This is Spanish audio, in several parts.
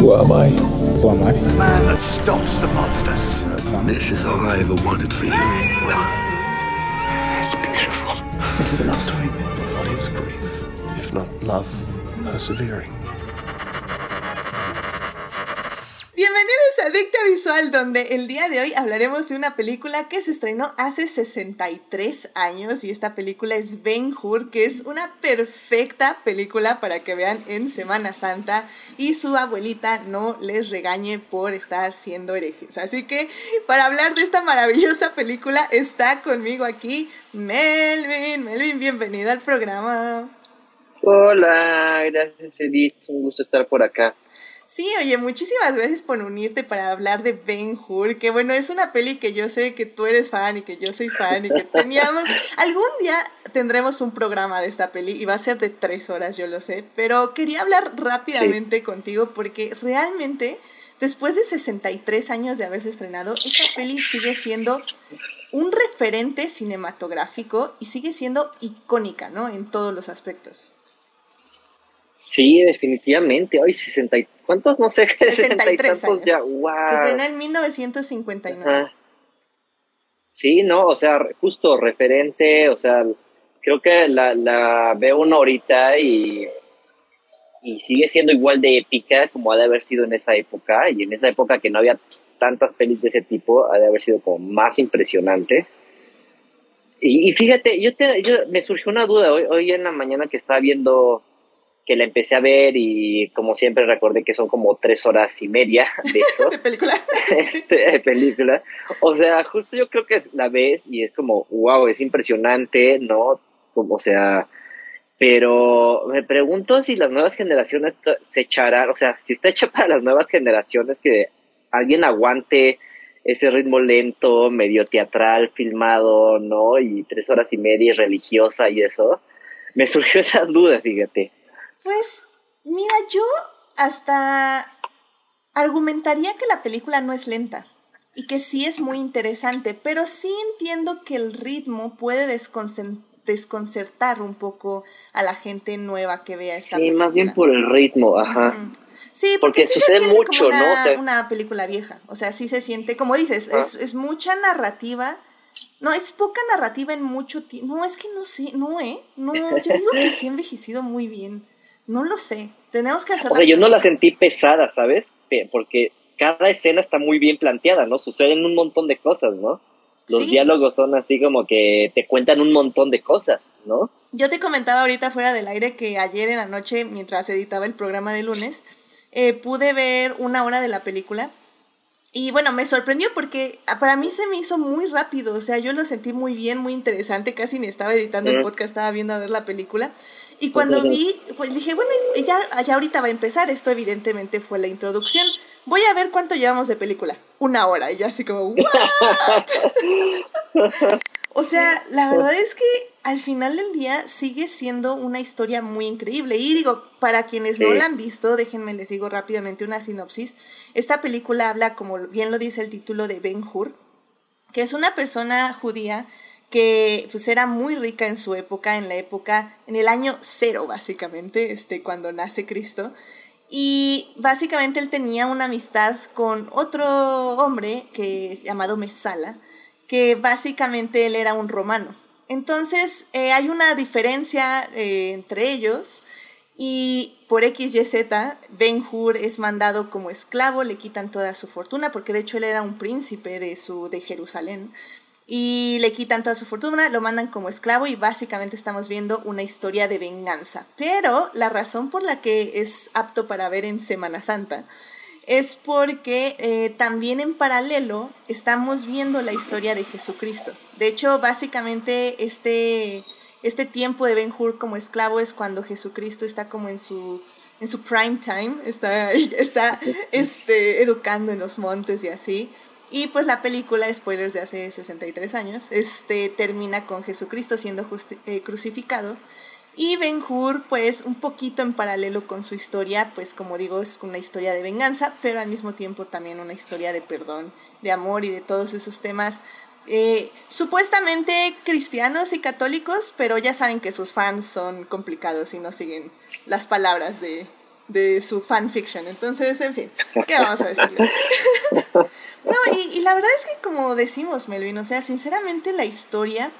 Who am I? Who am I? The man that stops the monsters. This is all I ever wanted for you. Well, It's beautiful. This is a love story. What is grief, if not love persevering? Bienvenidos a Dicta Visual, donde el día de hoy hablaremos de una película que se estrenó hace 63 años y esta película es Ben Hur, que es una perfecta película para que vean en Semana Santa y su abuelita no les regañe por estar siendo herejes. Así que para hablar de esta maravillosa película está conmigo aquí Melvin. Melvin, bienvenido al programa. Hola, gracias Edith, un gusto estar por acá. Sí, oye, muchísimas gracias por unirte para hablar de Ben Hur, que bueno, es una peli que yo sé que tú eres fan y que yo soy fan y que teníamos, algún día tendremos un programa de esta peli y va a ser de tres horas, yo lo sé, pero quería hablar rápidamente contigo porque realmente después de 63 años de haberse estrenado, esta peli sigue siendo un referente cinematográfico y sigue siendo icónica, ¿no? En todos los aspectos. Sí, definitivamente. Hoy 60 y- ¿Cuántos? No sé. 63 años. ya. Se Wow. estrenó en 1959. Ajá. Sí, no, o sea, justo referente, o sea, creo que la, la veo una ahorita y, y sigue siendo igual de épica como ha de haber sido en esa época, y en esa época que no había tantas pelis de ese tipo, ha de haber sido como más impresionante. Y, y fíjate, yo, te, yo me surgió una duda hoy, hoy en la mañana que estaba viendo que la empecé a ver y como siempre recordé que son como tres horas y media de eso de película. este, de película. O sea, justo yo creo que la ves y es como, wow, es impresionante, ¿no? Como, o sea, pero me pregunto si las nuevas generaciones se echarán, o sea, si está hecha para las nuevas generaciones que alguien aguante ese ritmo lento, medio teatral, filmado, ¿no? Y tres horas y media y religiosa y eso. Me surgió esa duda, fíjate. Pues, mira, yo hasta argumentaría que la película no es lenta y que sí es muy interesante, pero sí entiendo que el ritmo puede desconcertar un poco a la gente nueva que vea esta Sí, película. más bien por el ritmo, ajá. Sí, Porque porque, sí sucede se siente mucho, como una, ¿no? O sea- una película vieja. O sea, sí se siente, como dices, Ah. es, es mucha narrativa. No, es poca narrativa en mucho tiempo. No, es que no sé, no, ¿eh? No, yo digo que sí ha envejecido muy bien. No lo sé. Tenemos que hacer O sea, yo no la sentí pesada, ¿sabes? Porque cada escena está muy bien planteada, ¿no? Suceden un montón de cosas, ¿no? Los Sí. diálogos son así como que te cuentan un montón de cosas, ¿no? Yo te comentaba ahorita fuera del aire que ayer en la noche, mientras editaba el programa de lunes, eh, pude ver una hora de la película. Y bueno, me sorprendió porque ah, para mí se me hizo muy rápido, o sea, yo lo sentí muy bien, muy interesante, casi ni estaba editando el podcast, estaba viendo a ver la película. Y cuando Ujú. vi, pues dije, bueno, ya, ya ahorita va a empezar, esto evidentemente fue la introducción. Voy a ver cuánto llevamos de película. Una hora, y yo así como, ¿what? O sea, la verdad es que al final del día sigue siendo una historia muy increíble. Y digo, para quienes no la han visto, déjenme les digo rápidamente una sinopsis. Esta película habla, como bien lo dice el título, de Ben Hur, que es una persona judía que pues era muy rica en su época, en la época, en el año cero básicamente, este, cuando nace Cristo. Y básicamente él tenía una amistad con otro hombre que es llamado Mesala, que básicamente él era un romano. Entonces eh, hay una diferencia eh, entre ellos y por X, Y, Z, Ben Hur es mandado como esclavo, le quitan toda su fortuna, porque de hecho él era un príncipe de, su, de Jerusalén, y le quitan toda su fortuna, lo mandan como esclavo y básicamente estamos viendo una historia de venganza. Pero la razón por la que es apto para ver en Semana Santa es porque eh, también en paralelo estamos viendo la historia de Jesucristo. De hecho, básicamente este, este tiempo de Ben Hur como esclavo es cuando Jesucristo está como en su, en su prime time, está, está este, educando en los montes y así. Y pues la película, spoilers de hace 63 años, este, termina con Jesucristo siendo eh, crucificado. Y Ben Hur, pues un poquito en paralelo con su historia, pues como digo, es una historia de venganza, pero al mismo tiempo también una historia de perdón, de amor y de todos esos temas eh, supuestamente cristianos y católicos, pero ya saben que sus fans son complicados y no siguen las palabras de, de su fanfiction. Entonces, en fin, ¿qué vamos a decirle? no, y, y, la verdad es que como decimos, Melvin, o sea, sinceramente la historia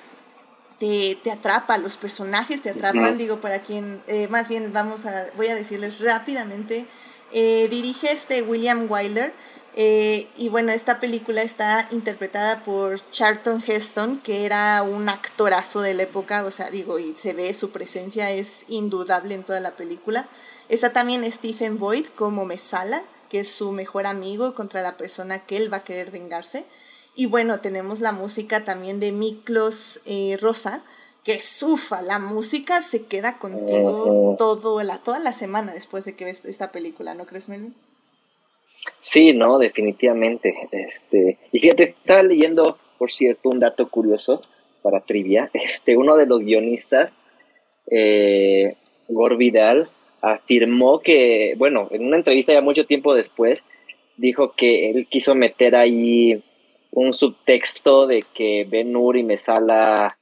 te, te atrapa, los personajes te atrapan, digo, para quien, eh, más bien vamos a, voy a decirles rápidamente, eh, dirige este William Wyler, eh, y bueno, esta película está interpretada por Charlton Heston, que era un actorazo de la época, o sea, digo, y se ve su presencia es indudable en toda la película. Está también Stephen Boyd como Mesala, que es su mejor amigo contra la persona que él va a querer vengarse. Y bueno, tenemos la música también de Miklos eh, Rosa, que es ufa, la música se queda contigo todo la, toda la semana después de que ves esta película, ¿no crees, Melvin? Sí, no, definitivamente. Este, y fíjate, estaba leyendo, por cierto, un dato curioso para trivia. Este, uno de los guionistas, eh, Vidal, afirmó que, bueno, en una entrevista ya mucho tiempo después, dijo que él quiso meter ahí un subtexto de que Ben Hur y Mesala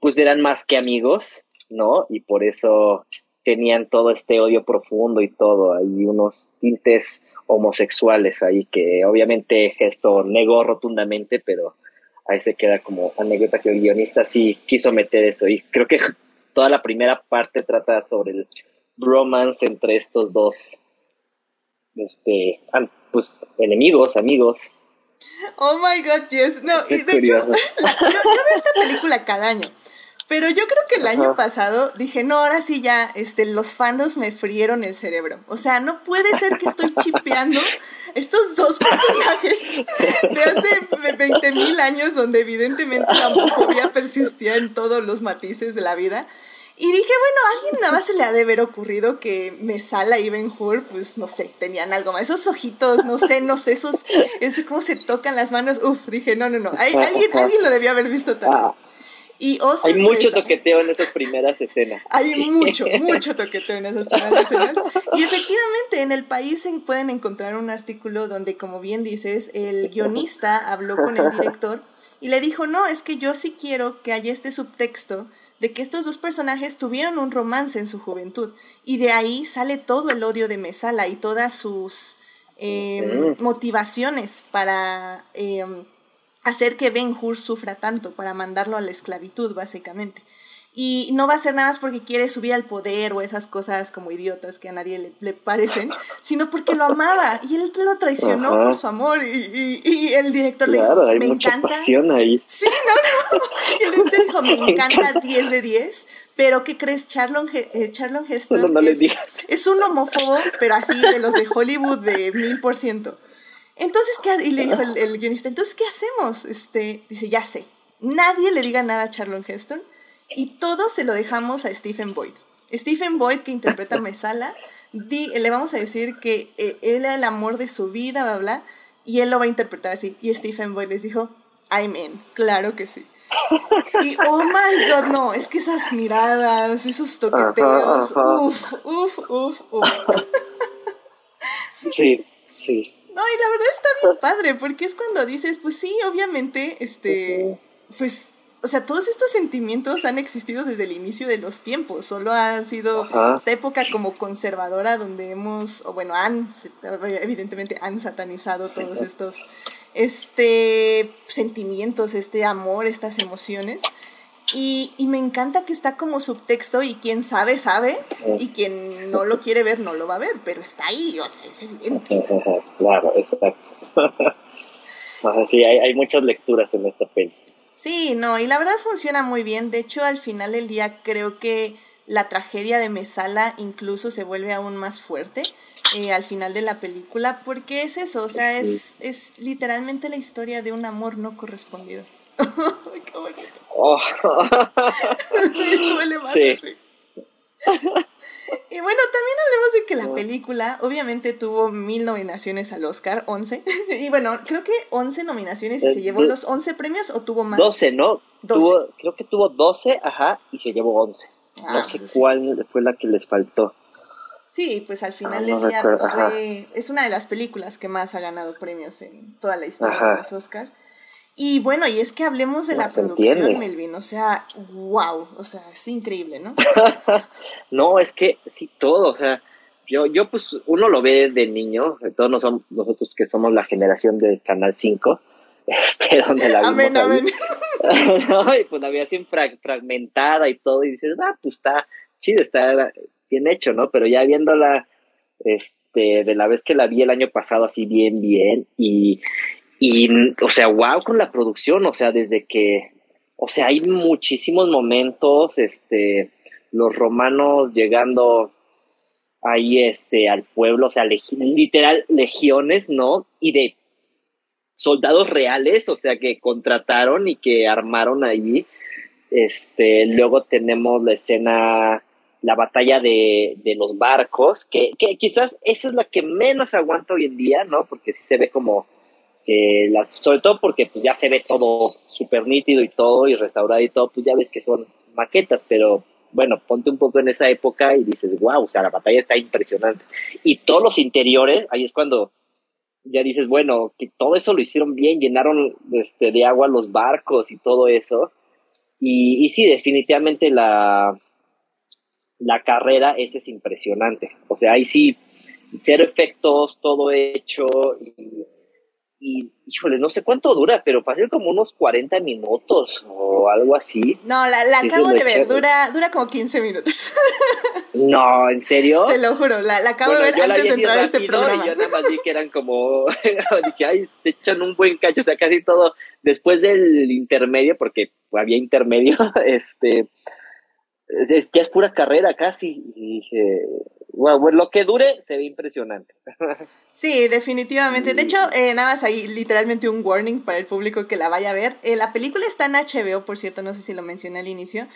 pues eran más que amigos, ¿no? Y por eso tenían todo este odio profundo y todo, hay unos tintes homosexuales ahí que obviamente Gesto negó rotundamente, pero ahí se queda como anécdota que el guionista sí quiso meter eso y creo que toda la primera parte trata sobre el romance entre estos dos este pues enemigos, amigos. Oh my god, yes. No, y de hecho, yo, veo esta película cada año. Pero yo creo que el año pasado dije, no, ahora sí ya, este, los fandos me frieron el cerebro. O sea, no puede ser que estoy chipeando estos dos personajes de hace 20 mil años, donde evidentemente la homofobia persistía en todos los matices de la vida. Y dije, bueno, a alguien nada más se le ha de haber ocurrido que Mesala y Ben Hur, pues no sé, tenían algo más. Esos ojitos, no sé, no sé, esos, ese cómo se tocan las manos. Uf, dije, no, no, no. alguien, alguien lo debió haber visto también. Y oh, Hay mucho toqueteo en esas primeras escenas. Hay mucho, mucho toqueteo en esas primeras escenas. Y efectivamente, en el país se pueden encontrar un artículo donde, como bien dices, el guionista habló con el director y le dijo, no, es que yo sí quiero que haya este subtexto de que estos dos personajes tuvieron un romance en su juventud. Y de ahí sale todo el odio de Mesala y todas sus em, motivaciones para... Em, hacer que Ben Hur sufra tanto, para mandarlo a la esclavitud, básicamente. Y no va a ser nada más porque quiere subir al poder o esas cosas como idiotas que a nadie le, parecen, sino porque lo amaba y él lo traicionó por su amor. Y, y, el director le dijo: Me encanta. Pasión ahí. Sí, no, no. Y el director dijo: Me encanta 10 de 10. Pero, ¿qué crees? Charlon, eh, Charlon Heston no, es, es, un homófobo, pero así de los de Hollywood de mil por ciento. Entonces, ¿qué? Y le dijo el, guionista, entonces, ¿qué hacemos? Este, dice, ya sé, nadie le diga nada a Charlon Heston y todo se lo dejamos a Stephen Boyd. Stephen Boyd, que interpreta a Mesala, le vamos a decir que eh, él era el amor de su vida, bla, bla, y él lo va a interpretar así. Y Stephen Boyd les dijo, I'm in, claro que sí. Y oh my god, no, es que esas miradas, esos toqueteos, uff, uff, uff, uff. Sí, sí. No, y la verdad está bien padre, porque es cuando dices, pues sí, obviamente, este, pues, o sea, todos estos sentimientos han existido desde el inicio de los tiempos, solo ha sido esta época como conservadora donde hemos, o bueno, han, evidentemente han satanizado todos estos, este, sentimientos, este amor, estas emociones. Y, y, me encanta que está como subtexto y quien sabe, sabe, y quien no lo quiere ver, no lo va a ver, pero está ahí, o sea, es evidente. Claro, exacto. sí, hay, hay, muchas lecturas en esta peli. Sí, no, y la verdad funciona muy bien. De hecho, al final del día creo que la tragedia de Mesala incluso se vuelve aún más fuerte eh, al final de la película, porque es eso, o sea, es, es literalmente la historia de un amor no correspondido. Qué bonito. Oh. duele más así. Y bueno, también hablemos de que la película obviamente tuvo mil nominaciones al Oscar, 11. Y bueno, creo que 11 nominaciones y se llevó los 11 premios o tuvo más. 12, ¿no? Tuvo, creo que tuvo 12, ajá, y se llevó 11. no ah, sé cuál fue la que les faltó. Sí, pues al final ah, del día pues, fue, es una de las películas que más ha ganado premios en toda la historia de los Oscar. Y bueno, y es que hablemos de la producción, Melvin, o sea, wow, o sea, es increíble, ¿no? no, es que sí, todo, o sea, yo, yo pues uno lo ve de niño, todos nosotros que somos la generación del Canal 5, este, donde la vimos Amén, amén. ¿no? Y pues la vi así fragmentada y todo, y dices, ah, pues está chido, está bien hecho, ¿no? Pero ya viéndola, este, de la vez que la vi el año pasado así bien, bien, y, y, o sea, wow con la producción, o sea, desde que, o sea, hay muchísimos momentos, este, los romanos llegando ahí, este, al pueblo, o sea, literal, legiones, ¿no? Y de soldados reales, o sea, que contrataron y que armaron allí. Este, luego tenemos la escena, la batalla de, de los barcos, que, que, quizás esa es la que menos aguanta hoy en día, ¿no? Porque sí se ve como, sobre todo porque pues, ya se ve todo súper nítido y todo, y restaurado y todo, pues ya ves que son maquetas, pero bueno, ponte un poco en esa época y dices, wow, o sea, la batalla está impresionante. Y todos los interiores, ahí es cuando ya dices, bueno, que todo eso lo hicieron bien, llenaron este, de agua los barcos y todo eso. Y, sí, definitivamente la, la carrera es impresionante. O sea, ahí sí, cero efectos, todo hecho. Y, y, híjole, no sé cuánto dura, pero parece como unos 40 minutos o algo así. No, la, la acabo de ver, dura, dura como 15 minutos. No, ¿en serio? Te lo juro, la, la acabo de ver antes de entrar a este programa. Y yo nada más vi que eran como, dije, ay, se echan un buen cacho, o sea, casi todo, después del intermedio, porque había intermedio, este, es, ya es pura carrera casi, y dije, bueno, lo que dure se ve impresionante. Sí, definitivamente. De hecho, eh, nada más ahí literalmente un warning para el público que la vaya a ver. Eh, la película está en HBO, por cierto, no sé si lo mencioné al inicio.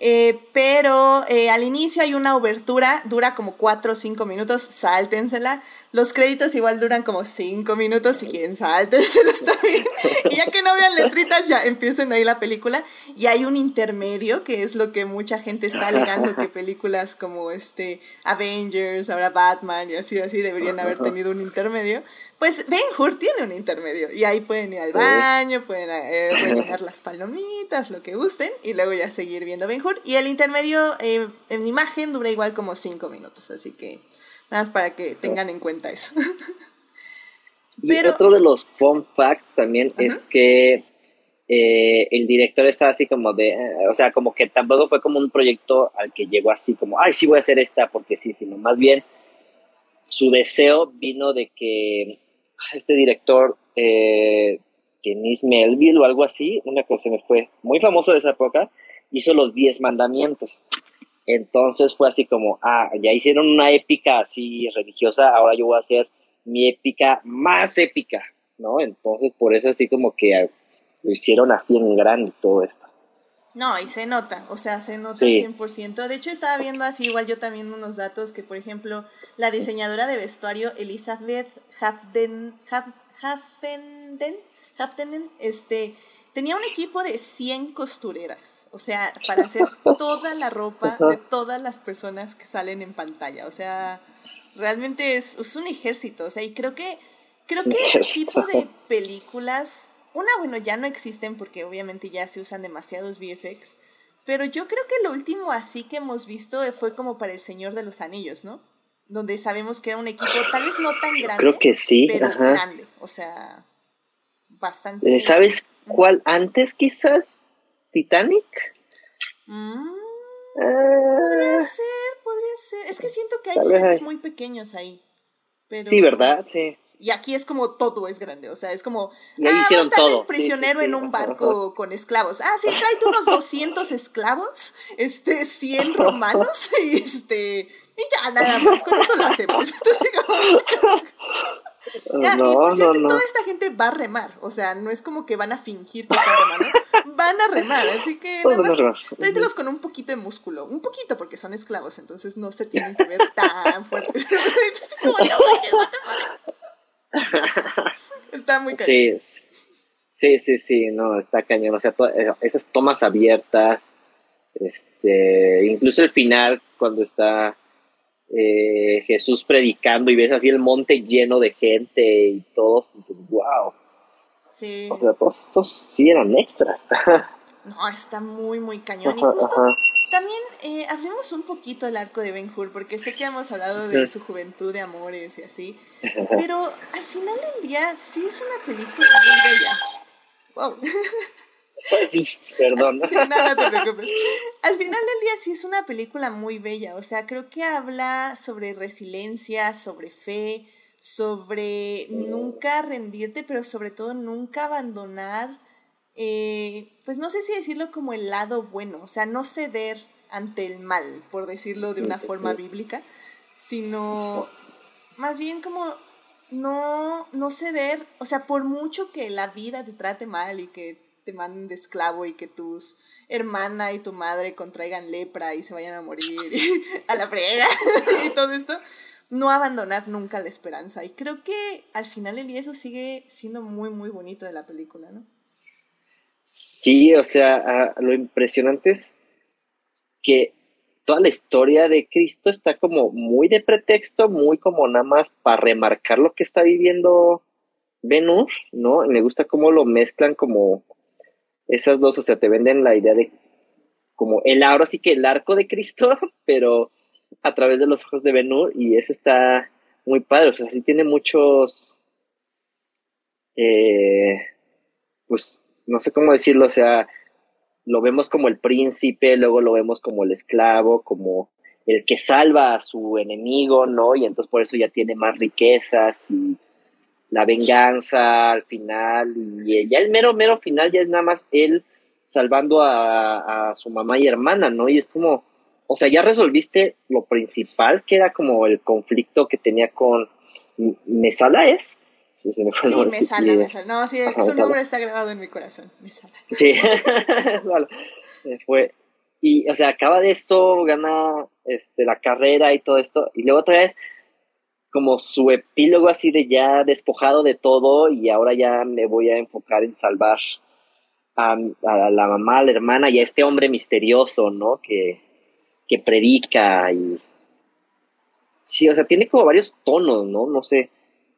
Eh, pero eh, al inicio hay una obertura, dura como 4 o 5 minutos, sáltensela. Los créditos igual duran como 5 minutos, si quieren sáltensela, está bien. Y ya que no vean letritas, ya empiecen ahí la película. Y hay un intermedio, que es lo que mucha gente está alegando que películas como este Avengers, ahora Batman y así, así deberían haber tenido un intermedio. Pues Ben Hur tiene un intermedio y ahí pueden ir al baño, pueden eh, rellenar las palomitas, lo que gusten y luego ya seguir viendo Ben Hur. Y el intermedio eh, en imagen dura igual como cinco minutos, así que nada más para que tengan en cuenta eso. y otro de los fun facts también es que eh, el director estaba así como de, o sea, como que tampoco fue como un proyecto al que llegó así como, ay, sí voy a hacer esta porque sí, sino más bien su deseo vino de que este director, eh, Denis Melville o algo así, una cosa me fue muy famoso de esa época, hizo los Diez Mandamientos. Entonces fue así como, ah, ya hicieron una épica así religiosa, ahora yo voy a hacer mi épica más épica, ¿no? Entonces por eso así como que lo hicieron así en grande todo esto. No, y se nota, o sea, se nota 100%. De hecho, estaba viendo así igual yo también unos datos que, por ejemplo, la diseñadora de vestuario Elizabeth Hafden, Hafdenen, este, tenía un equipo de 100 costureras, o sea, para hacer toda la ropa de todas las personas que salen en pantalla. O sea, realmente es, es un ejército, o sea, y creo que, creo que este tipo de películas una, bueno, ya no existen porque obviamente ya se usan demasiados VFX, pero yo creo que lo último así que hemos visto fue como para El Señor de los Anillos, ¿no? Donde sabemos que era un equipo tal vez no tan grande, creo que sí, pero grande, o sea, bastante. Eh, ¿Sabes cuál antes quizás? Titanic. Mm, podría ser, podría ser. Es que siento que hay sets muy pequeños ahí sí, ¿verdad? Sí. Y aquí es como todo es grande, o sea, es como, y ah, estar todo. el prisionero en un barco con esclavos. Ah, sí, tráete unos 200 esclavos, este, 100 romanos, y este, y ya, nada más, con eso lo hacemos. Entonces, ya, y por cierto, toda esta gente va a remar, o sea, no es como que van a fingir que están remando, van a remar, así que nada más tráetelos con un poquito de músculo, un poquito porque son esclavos, entonces no se tienen que ver tan fuertes. está muy cañón. Sí, sí, sí, sí, no, está cañón, o sea, eh, esas tomas abiertas, este, incluso el final cuando está eh, Jesús predicando y ves así el monte lleno de gente y todos, dices, wow. Sí. O sea, todos estos sí eran extras. no, está muy, muy cañón. Y justo También eh, hablemos un poquito del arco de Ben Hur, porque sé que hemos hablado de su juventud, de amores y así, pero al final del día sí es una película muy bella. Wow. Perdón. nada te preocupes. Al final del día sí es una película muy bella, o sea, creo que habla sobre resiliencia, sobre fe, sobre nunca rendirte, pero sobre todo nunca abandonar eh, pues no sé si decirlo como el lado bueno, o sea, no ceder ante el mal, por decirlo de una forma bíblica, sino más bien como no, no ceder, o sea, por mucho que la vida te trate mal y que te manden de esclavo y que tus hermana y tu madre contraigan lepra y se vayan a morir a la frega y todo esto, no abandonar nunca la esperanza. Y creo que al final el eso sigue siendo muy, muy bonito de la película, ¿no? Sí, o sea, lo impresionante es que toda la historia de Cristo está como muy de pretexto, muy como nada más para remarcar lo que está viviendo Venus, ¿no? me gusta cómo lo mezclan como esas dos, o sea, te venden la idea de como el ahora sí que el arco de Cristo, pero a través de los ojos de Venus y eso está muy padre, o sea, sí tiene muchos, eh, pues no sé cómo decirlo, o sea, lo vemos como el príncipe, luego lo vemos como el esclavo, como el que salva a su enemigo, ¿no? Y entonces por eso ya tiene más riquezas y la venganza al final, y ya el mero, mero final ya es nada más él salvando a, a su mamá y hermana, ¿no? Y es como, o sea, ya resolviste lo principal, que era como el conflicto que tenía con Mesala, ¿es? Sí, me, sale, me sale. No, sí, su nombre está grabado en mi corazón. Me sale. Sí, fue. Y, o sea, acaba de eso, gana este, la carrera y todo esto. Y luego otra vez, como su epílogo así de ya despojado de todo, y ahora ya me voy a enfocar en salvar a, la mamá, a la hermana y a este hombre misterioso, ¿no? Que, que predica y. Sí, o sea, tiene como varios tonos, ¿no? No sé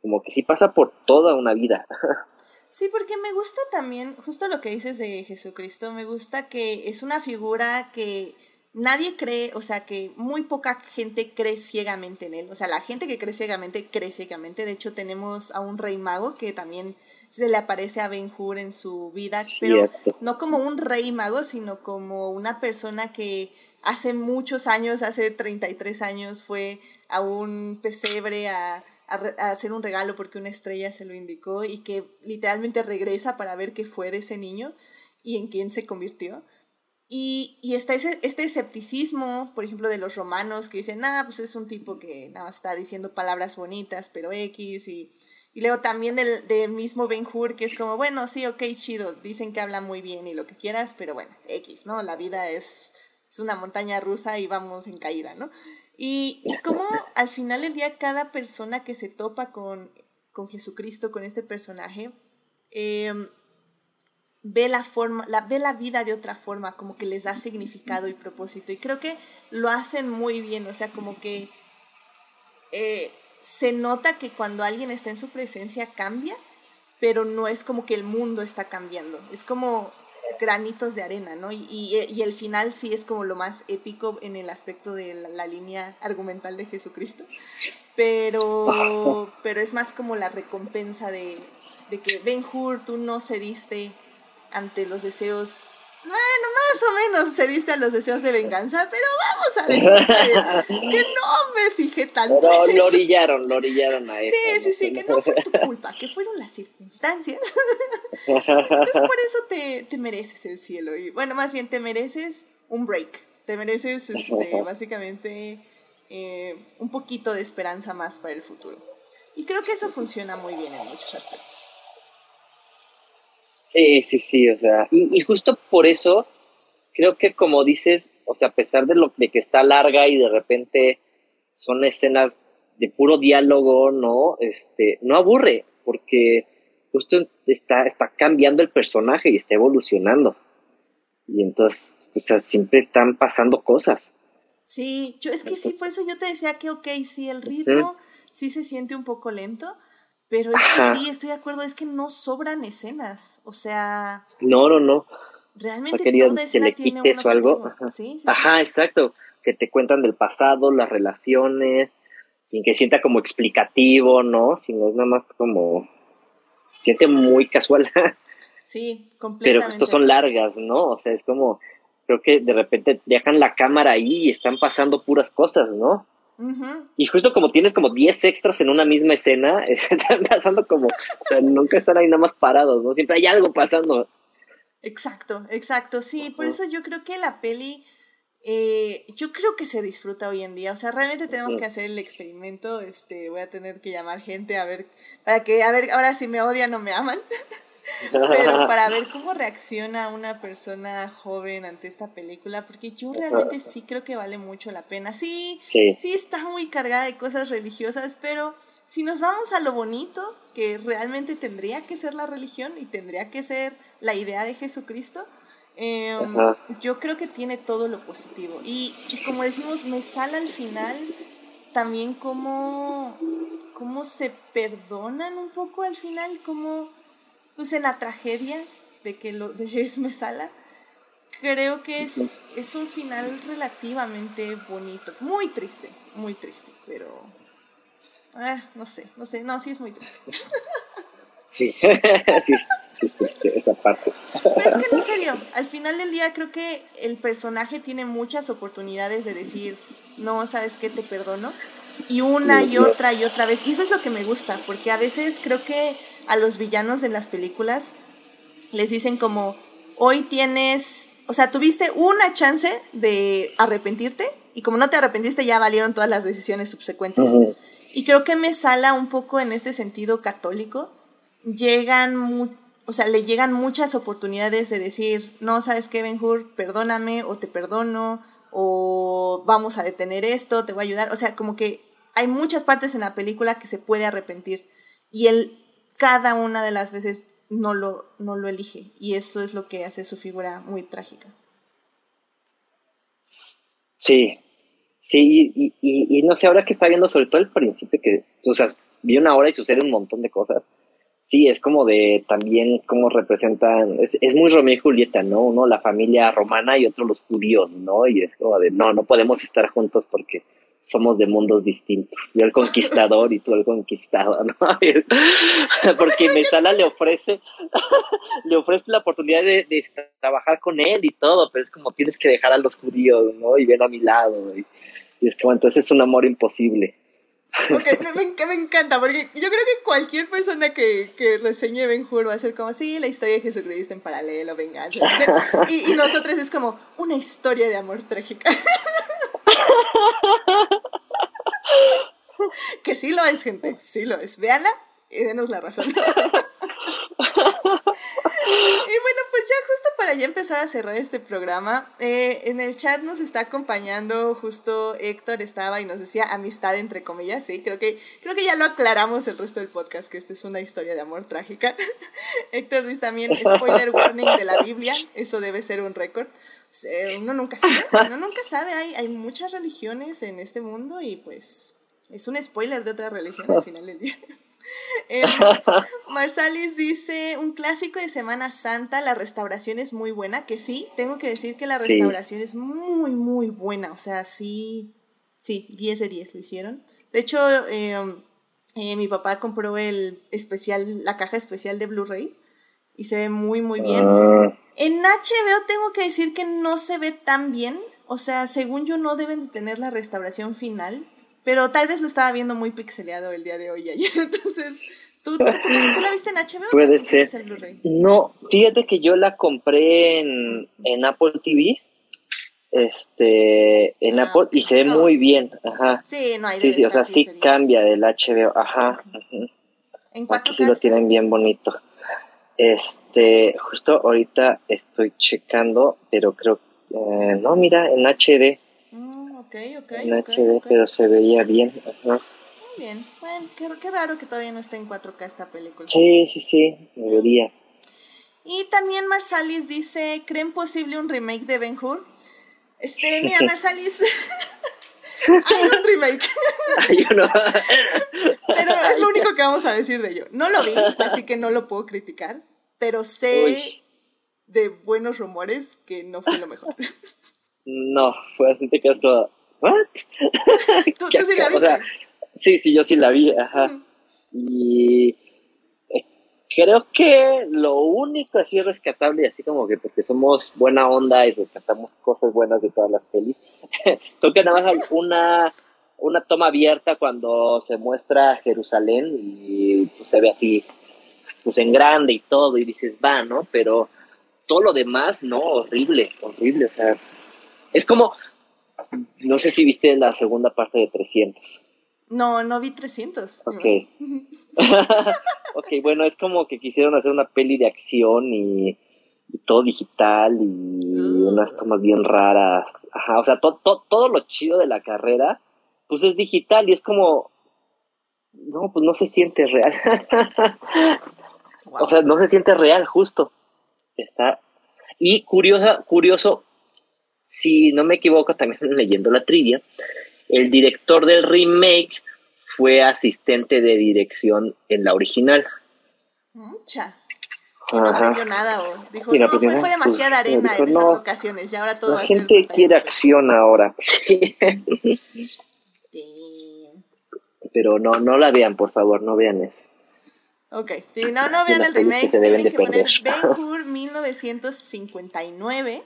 como que sí pasa por toda una vida. Sí, porque me gusta también, justo lo que dices de Jesucristo, me gusta que es una figura que nadie cree, o sea, que muy poca gente cree ciegamente en él. O sea, la gente que cree ciegamente, cree ciegamente. De hecho, tenemos a un rey mago que también se le aparece a Ben Hur en su vida, pero no como un rey mago, sino como una persona que hace muchos años, hace 33 años, fue a un pesebre a a, hacer un regalo porque una estrella se lo indicó y que literalmente regresa para ver qué fue de ese niño y en quién se convirtió. Y, y está ese, este escepticismo, por ejemplo, de los romanos que dicen, nada, pues es un tipo que nada más está diciendo palabras bonitas, pero X. Y, y luego también del, mismo Ben Hur, que es como, bueno, sí, ok, chido, dicen que habla muy bien y lo que quieras, pero bueno, X, ¿no? La vida es, es una montaña rusa y vamos en caída, ¿no? Y, y cómo al final del día cada persona que se topa con, con Jesucristo, con este personaje, em, ve la forma, la, ve la vida de otra forma, como que les da significado y propósito. Y creo que lo hacen muy bien, o sea, como que eh, se nota que cuando alguien está en su presencia cambia, pero no es como que el mundo está cambiando. Es como granitos de arena, ¿no? Y, y, el final sí es como lo más épico en el aspecto de la, línea argumental de Jesucristo, pero, pero es más como la recompensa de, de que Ben Hur, tú no cediste ante los deseos bueno, más o menos cediste a los deseos de venganza, pero vamos a decir que, no me fijé tanto. Pero lo orillaron, lo orillaron a eso. Sí, sí, sí, que no fue tu culpa, que fueron las circunstancias. Entonces por eso te, te mereces el cielo. Y bueno, más bien te mereces un break. Te mereces este, básicamente eh, un poquito de esperanza más para el futuro. Y creo que eso funciona muy bien en muchos aspectos. Sí, sí, sí, o sea, y, y, justo por eso creo que como dices, o sea, a pesar de lo de que está larga y de repente son escenas de puro diálogo, ¿no? Este, no aburre, porque justo está, está cambiando el personaje y está evolucionando. Y entonces, o sea, siempre están pasando cosas. Sí, yo es que sí, por eso yo te decía que, ok, sí, el ritmo sí se siente un poco lento, pero es que sí, estoy de acuerdo, es que no sobran escenas, o sea... No, no, no. realmente querían toda que escena le tiene quites o algo. Ajá. Sí, sí, sí. Ajá, exacto. Que te cuentan del pasado, las relaciones, sin que sienta como explicativo, ¿no? Sino es nada más como. Siente muy casual. Sí, Pero completamente. estos son largas, ¿no? O sea, es como. Creo que de repente dejan la cámara ahí y están pasando puras cosas, ¿no? Y justo como tienes como 10 extras en una misma escena, están pasando como. O sea, nunca están ahí nada más parados, ¿no? Siempre hay algo pasando. Exacto, exacto. Sí, por eso yo creo que la peli, eh, yo creo que se disfruta hoy en día. O sea, realmente tenemos que hacer el experimento. Este, voy a tener que llamar gente a ver, para que, a ver, ahora si me odian o me aman. Pero para ver cómo reacciona una persona joven ante esta película, porque yo realmente sí creo que vale mucho la pena. Sí, Sí. sí está muy cargada de cosas religiosas, pero si nos vamos a lo bonito, que realmente tendría que ser la religión y tendría que ser la idea de Jesucristo, eh, yo creo que tiene todo lo positivo. Y, y como decimos, me sale al final también cómo, cómo se perdonan un poco al final, como pues en la tragedia de que lo de Esmesala, creo que es, es un final relativamente bonito. Muy triste, muy triste, pero... ah, no sé, no sé, no, sí es muy triste. Sí. sí, sí, sí, esa parte. Pero es que no, serio, al final del día creo que el personaje tiene muchas oportunidades de decir, no, ¿sabes qué? Te perdono. Y una y otra y otra vez. Y eso es lo que me gusta, porque a veces creo que a los villanos en las películas les dicen como, hoy tienes, o sea, tuviste una chance de arrepentirte y como no te arrepentiste ya valieron todas las decisiones subsecuentes. Y creo que me sala un poco en este sentido católico. Llegan, mu- o sea, le llegan muchas oportunidades de decir, no, ¿sabes qué, Ben Hur? Perdóname o te perdono o vamos a detener esto, te voy a ayudar. O sea, como que hay muchas partes en la película que se puede arrepentir y él cada una de las veces no lo, no lo elige y eso es lo que hace su figura muy trágica. Sí, sí, y, y, no sé, ahora que está viendo sobre todo el principio, que, o sea, vi una hora y sucede un montón de cosas. Sí, es como de también cómo representan, es, es muy Romeo y Julieta, ¿no? Uno la familia romana y otro los judíos, ¿no? Y es como de, no, no podemos estar juntos porque somos de mundos distintos. Yo el conquistador y tú el conquistado, ¿no? Porque Mesala le ofrece, le ofrece la oportunidad de, de trabajar con él y todo, pero es como tienes que dejar a los judíos, ¿no? Y ven a mi lado. Y, y es como entonces es un amor imposible. Ok, me, me enc- me encanta, porque yo creo que cualquier persona que, que reseñe Ben Hur va a ser como, sí, la historia de Jesucristo en paralelo, venganza. Y, y nosotros es como una historia de amor trágica. que sí lo es, gente, sí lo es. Véanla y denos la razón. y bueno, pues ya justo para ya empezar a cerrar este programa, eh, en el chat nos está acompañando justo Héctor estaba y nos decía amistad entre comillas, sí, creo que, creo que ya lo aclaramos el resto del podcast, que esta es una historia de amor trágica. Héctor dice también spoiler warning de la Biblia, eso debe ser un récord. Uno nunca sabe, uno nunca sabe, hay, hay muchas religiones en este mundo y pues es un spoiler de otra religión al final del día. Eh, Marsalis dice, un clásico de Semana Santa, la restauración es muy buena, que sí, tengo que decir que la Sí. restauración es muy, muy buena, o sea, sí, sí, 10 de 10 lo hicieron. De hecho, eh, eh, mi papá compró el especial, la caja especial de Blu-ray y se ve muy, muy bien. Ah, En HBO tengo que decir que no se ve tan bien. O sea, según yo no deben de tener la restauración final. Pero tal vez lo estaba viendo muy pixeleado el día de hoy y ayer. Entonces, ¿tú, tú, tú- tú la viste en HBO? Puede ser. el? No, fíjate que yo la compré en, en Apple TV, este, en Ah, Apple, y se ve no, muy sí. bien, ajá. Sí, no hay Sí, sí, o sea, sí cambia del HBO, ajá. En Aquí 4K. sí lo tienen bien bonito. Este, justo ahorita estoy checando, pero creo, eh, no, mira, en HD, Mm, ok, ok, en HD, pero se veía bien, ajá. Muy bien. Bueno, qué, qué raro que todavía no esté en 4K esta película. Sí, sí, sí, debería. Y también Marsalis dice, ¿creen posible un remake de Ben Hur? Este, mira, Marsalis, hay un remake. Pero es lo único que vamos a decir de ello. No lo vi, así que no lo puedo criticar, pero sé Uy. de buenos rumores que no fue lo mejor. No, fue así te quedas ¿what? ¿Tú, ¿Qué tú sí la viste? O sea, sí, sí, yo sí la vi, ajá. Y eh, creo que lo único así rescatable, así como que porque somos buena onda y rescatamos cosas buenas de todas las pelis, creo que nada más hay una, una toma abierta cuando se muestra Jerusalén y pues, se ve así, pues en grande y todo, y dices, va, ¿no? Pero todo lo demás, no, horrible, horrible, o sea, es como, no sé si viste la segunda parte de 300. No, no vi 300. Ok. ok, bueno, es como que quisieron hacer una peli de acción y, y todo digital y unas tomas bien raras. Ajá, o sea, to- to- todo lo chido de la carrera, pues es digital y es como, no, pues no se siente real. Wow. O sea, no se siente real, justo. Está. Y curiosa, curioso, si no me equivoco, también leyendo la trivia, el director del remake fue asistente de dirección en la original. Mucha. Y no aprendió nada o dijo, no fue, nada, demasiada pues, arena dijo, en estas no, locaciones y ahora todo La gente quiere verde". acción ahora. Sí. Pero no, no la vean, por favor, no vean eso. Ok, sí, no, no vean el remake, tienen de que poner. Ben Hur 1959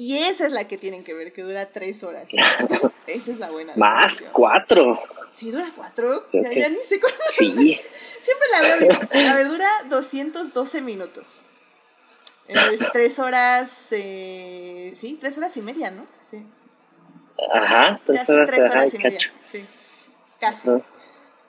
y esa es la que tienen que ver, que dura tres horas. esa es la buena. Más, cuatro. Sí, dura cuatro. Ya, que- ya ni sé cuánto. Sí. Siempre la veo bien. A ver, dura 212 minutos. Es tres horas, eh, sí, tres horas y media, ¿no? Sí. Ajá. Entonces, son tres ajá, horas y cacho. media. Sí. Casi. Ajá.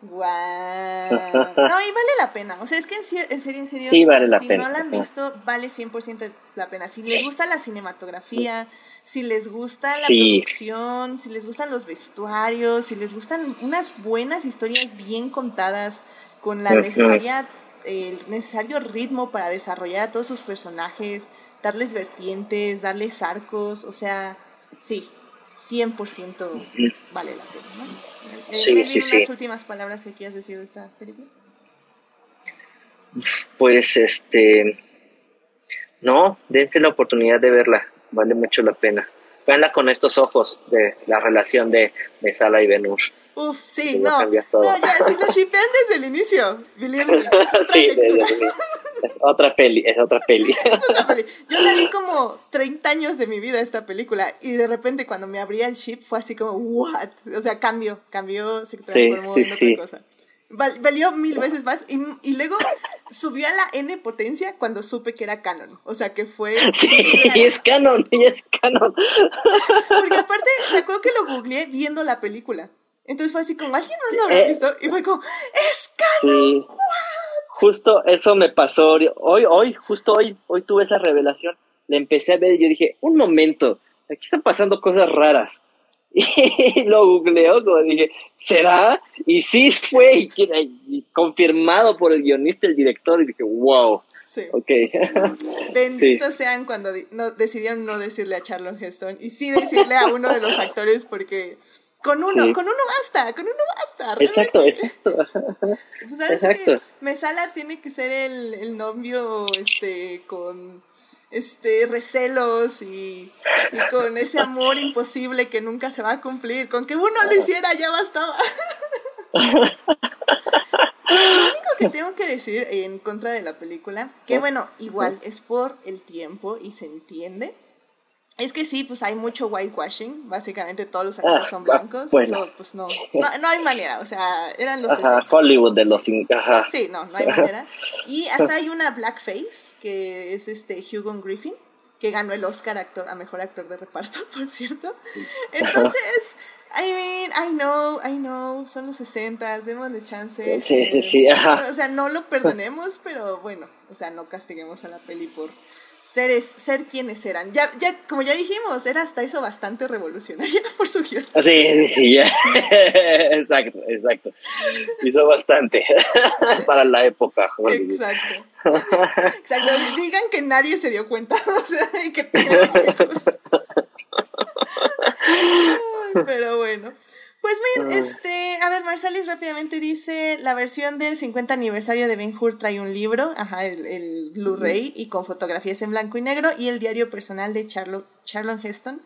Guau. No, y vale la pena. O sea, es que en, cier- en serio, en serio, Sí, o sea, vale la si pena. no la han visto, vale 100% la pena. Si les gusta la cinematografía, si les gusta la Sí. producción, si les gustan los vestuarios, si les gustan unas buenas historias bien contadas con la necesaria el necesario ritmo para desarrollar a todos sus personajes, darles vertientes, darles arcos, o sea, sí, 100% vale la pena, ¿no? Eh, Sí, sí. últimas palabras que quieras decir de esta película. Pues este. No, dense la oportunidad de verla. Vale mucho la pena. Véanla con estos ojos de la relación de, de Sala y Benur. Uf, sí, no. No, ya, si lo shipean desde el inicio, otra sí, lectura. de- de- es otra peli, es otra peli. Es otra peli. Yo la vi como 30 años de mi vida esta película y de repente cuando me abría el chip fue así como, what? O sea, cambió, cambió, se transformó sí, en otra sí. cosa. Val- valió mil veces más y, y luego subió a la N potencia cuando supe que era canon. O sea, que fue... Sí, es canon, y es canon. Porque aparte, me acuerdo que lo googleé viendo la película. Entonces fue así como, ¿alguien más lo habrá Eh. visto? Y fue como, ¡es canon! Sí. Justo eso me pasó hoy, hoy, justo hoy, hoy tuve esa revelación. La empecé a ver y yo dije, un momento, aquí están pasando cosas raras. Y lo googleó, como dije, ¿será? Y sí fue, y, confirmado por el guionista, el director, y dije, wow, Sí. ok. Benditos sean cuando no, decidieron no decirle a Charlon Heston y sí decirle a uno de los actores porque con uno, Sí. con uno basta, con uno basta. exacto, exacto. Pues ahora que. Mesala tiene que ser el, el novio este con este recelos y, y con ese amor imposible que nunca se va a cumplir. Con que uno lo hiciera ya bastaba. Lo único que tengo que decir en contra de la película, que bueno, igual es por el tiempo y se entiende, es que sí, pues hay mucho whitewashing, básicamente todos los actores Ah, son ah, blancos, bueno. eso pues no, no, no hay manera, o sea, eran los Ajá, 60. Hollywood de los... Ajá. Sí, no, no hay manera. Y hasta hay una blackface, que es este Hugo Griffin, que ganó el Oscar actor, a mejor actor de reparto, por cierto. Entonces, I mean, I know, I know, son los 60, démosle chance. Sí, sí, sí, ajá. O sea, no lo perdonemos, pero bueno, o sea, no castiguemos a la peli por seres, ser quienes eran. Ya, ya, como ya dijimos, era hasta eso bastante revolucionaria por su guion. Sí, sí, sí, ya. exacto, exacto. Hizo bastante para la época. Hollywood. Exacto. Exacto. Digan que nadie se dio cuenta. O sea, y que Pero bueno. Pues miren, este, a ver, Marsalis rápidamente dice, la versión del 50 aniversario de Ben Hur trae un libro, ajá, el, el Blu-ray, y con fotografías en blanco y negro, y el diario personal de Charlo, Charlon Heston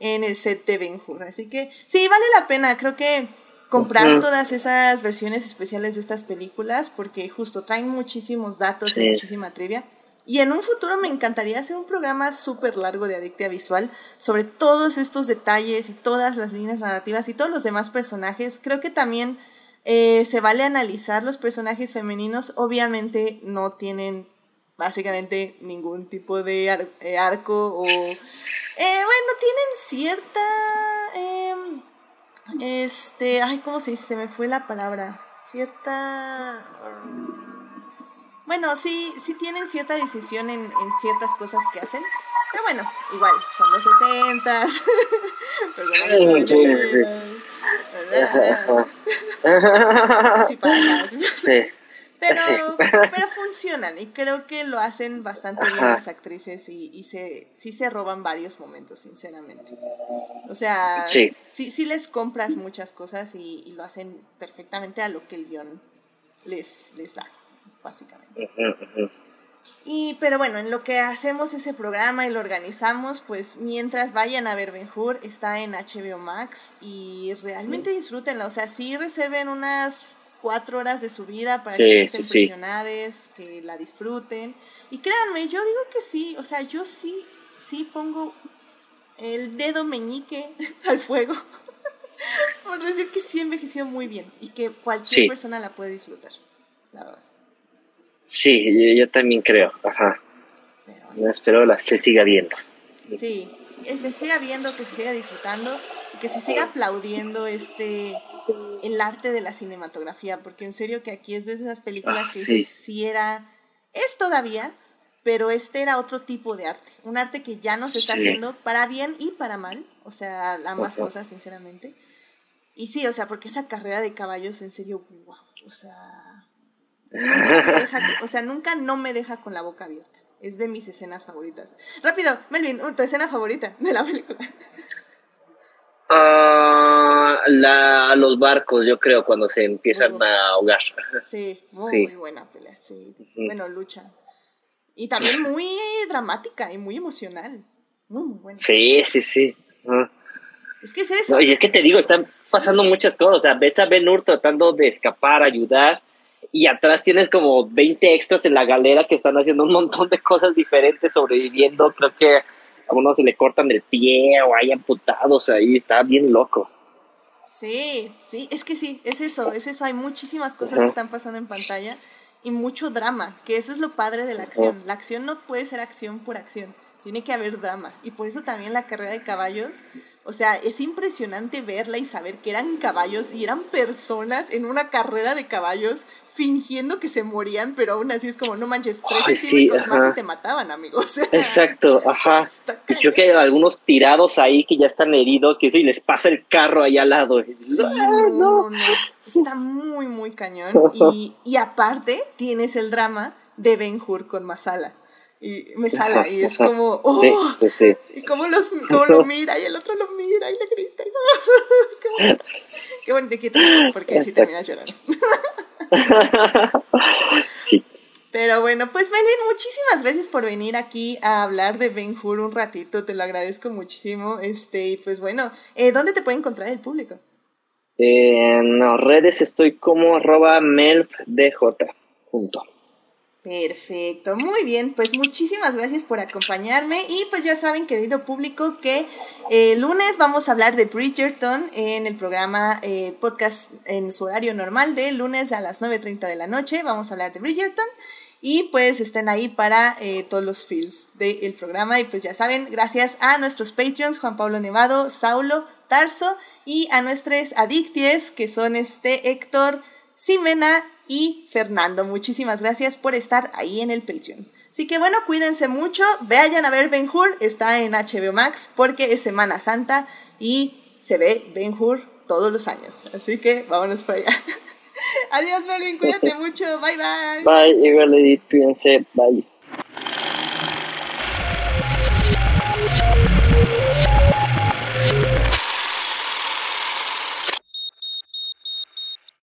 en el set de Ben Hur. Así que sí, vale la pena, creo que comprar todas esas versiones especiales de estas películas, porque justo traen muchísimos datos y muchísima trivia. Y en un futuro me encantaría hacer un programa súper largo de Adictia Visual sobre todos estos detalles y todas las líneas narrativas y todos los demás personajes. Creo que también eh, se vale analizar los personajes femeninos. Obviamente no tienen básicamente ningún tipo de eh, arco o... Eh, bueno, tienen cierta... Em, este... Ay, ¿cómo se dice? Se me fue la palabra. Cierta... Bueno, sí, sí tienen cierta decisión en, en ciertas cosas que hacen. Pero bueno, igual, son los 60. así pasa, así pasa. Sí. Pero, pero funcionan y creo que lo hacen bastante bien las actrices y, y se, sí se roban varios momentos, sinceramente. O sea, sí, sí, les compras muchas cosas y, y, lo hacen perfectamente a lo que el guion les, les da básicamente. Y, pero bueno, en lo que hacemos ese programa y lo organizamos, pues mientras vayan a ver Ben Hur, está en HBO Max y realmente disfrútenla. O sea, sí reserven unas cuatro horas de su vida para que estén sí, que la disfruten. Y créanme, yo digo que sí, o sea, yo sí, sí pongo el dedo meñique al fuego por decir que sí envejeció muy bien y que cualquier persona la puede disfrutar, la verdad. Sí, yo, también creo, ajá. espero la se siga viendo. Sí, que se siga viendo, que se siga disfrutando y que se siga aplaudiendo este el arte de la cinematografía, porque en serio que aquí es de esas películas ah, que sí. era, es todavía, pero este era otro tipo de arte, un arte que ya no se está haciendo para bien y para mal, o sea, ambas cosas, sinceramente. Y sí, o sea, porque esa carrera de caballos, en serio, wow, o sea, o sea, nunca no me deja con la boca abierta. Es de mis escenas favoritas. Rápido, Melvin, tu escena favorita de la película. Ah, la, los barcos, yo creo, cuando se empiezan a ahogar. Sí, muy, buena pelea. Sí, bueno, lucha. Y también muy dramática y muy emocional. Muy, muy buena. Sí, sí, sí. Es que es eso. Oye, es que te digo, están pasando muchas cosas. O sea, ves a Ben Hur tratando de escapar, ayudar y atrás tienes como 20 extras en la galera que están haciendo un montón de cosas diferentes, sobreviviendo. Creo que a uno se le cortan el pie o hay amputados ahí, está bien loco. Sí, sí, es que sí, es eso, es eso. Hay muchísimas cosas que están pasando en pantalla y mucho drama, que eso es lo padre de la acción. La acción no puede ser acción por acción, tiene que haber drama. Y por eso también la carrera de caballos o sea, es impresionante verla y saber que eran caballos y eran personas en una carrera de caballos fingiendo que se morían, pero aún así es como, no manches, tres centímetros más y te mataban, amigos. Exacto, ajá. Y creo que hay algunos tirados ahí que ya están heridos y eso, y les pasa el carro ahí al lado. no, no, Está muy, muy cañón. Y, y aparte, tienes el drama de Ben Hur con Masala y me sale y es como, oh, y cómo, los, cómo lo mira y el otro lo mira y le grita. Y, qué bonito, qué porque así termina llorando. sí. Pero bueno, pues Melvin, muchísimas gracias por venir aquí a hablar de Ben Hur un ratito, te lo agradezco muchísimo. Este, y pues bueno, eh, ¿dónde te puede encontrar el público? En las redes estoy como arroba melfdj, junto. Perfecto, muy bien, pues muchísimas gracias por acompañarme y pues ya saben querido público que eh, lunes vamos a hablar de Bridgerton en el programa eh, podcast en su horario normal de lunes a las 9.30 de la noche, vamos a hablar de Bridgerton y pues estén ahí para eh, todos los feels del programa y pues ya saben, gracias a nuestros Patreons Juan Pablo Nevado, Saulo, Tarso y a nuestros adicties que son este Héctor, Simena y Fernando. Muchísimas gracias por estar ahí en el Patreon. Así que bueno, cuídense mucho, vayan a ver Ben Hur, está en HBO Max porque es Semana Santa y se ve Ben Hur todos los años. Así que vámonos para allá. Adiós Melvin, cuídate mucho, bye bye. Bye, igual cuídense, bye.